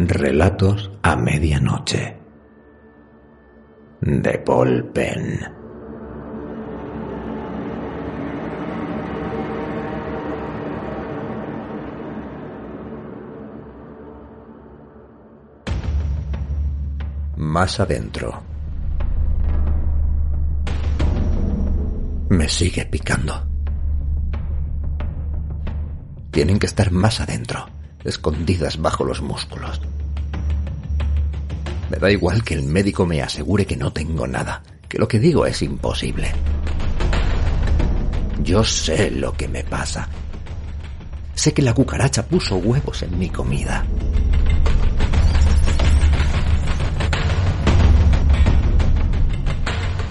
Relatos a medianoche de Paul Penn. Más adentro. Me sigue picando. Tienen que estar más adentro escondidas bajo los músculos. Me da igual que el médico me asegure que no tengo nada, que lo que digo es imposible. Yo sé lo que me pasa. Sé que la cucaracha puso huevos en mi comida.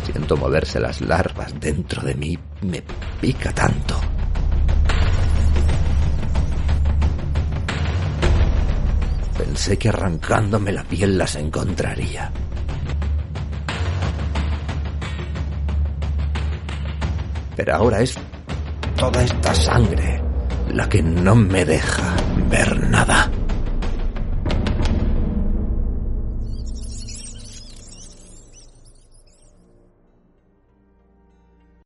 Siento moverse las larvas dentro de mí. Me pica tanto. Pensé que arrancándome la piel las encontraría. Pero ahora es toda esta sangre la que no me deja ver nada.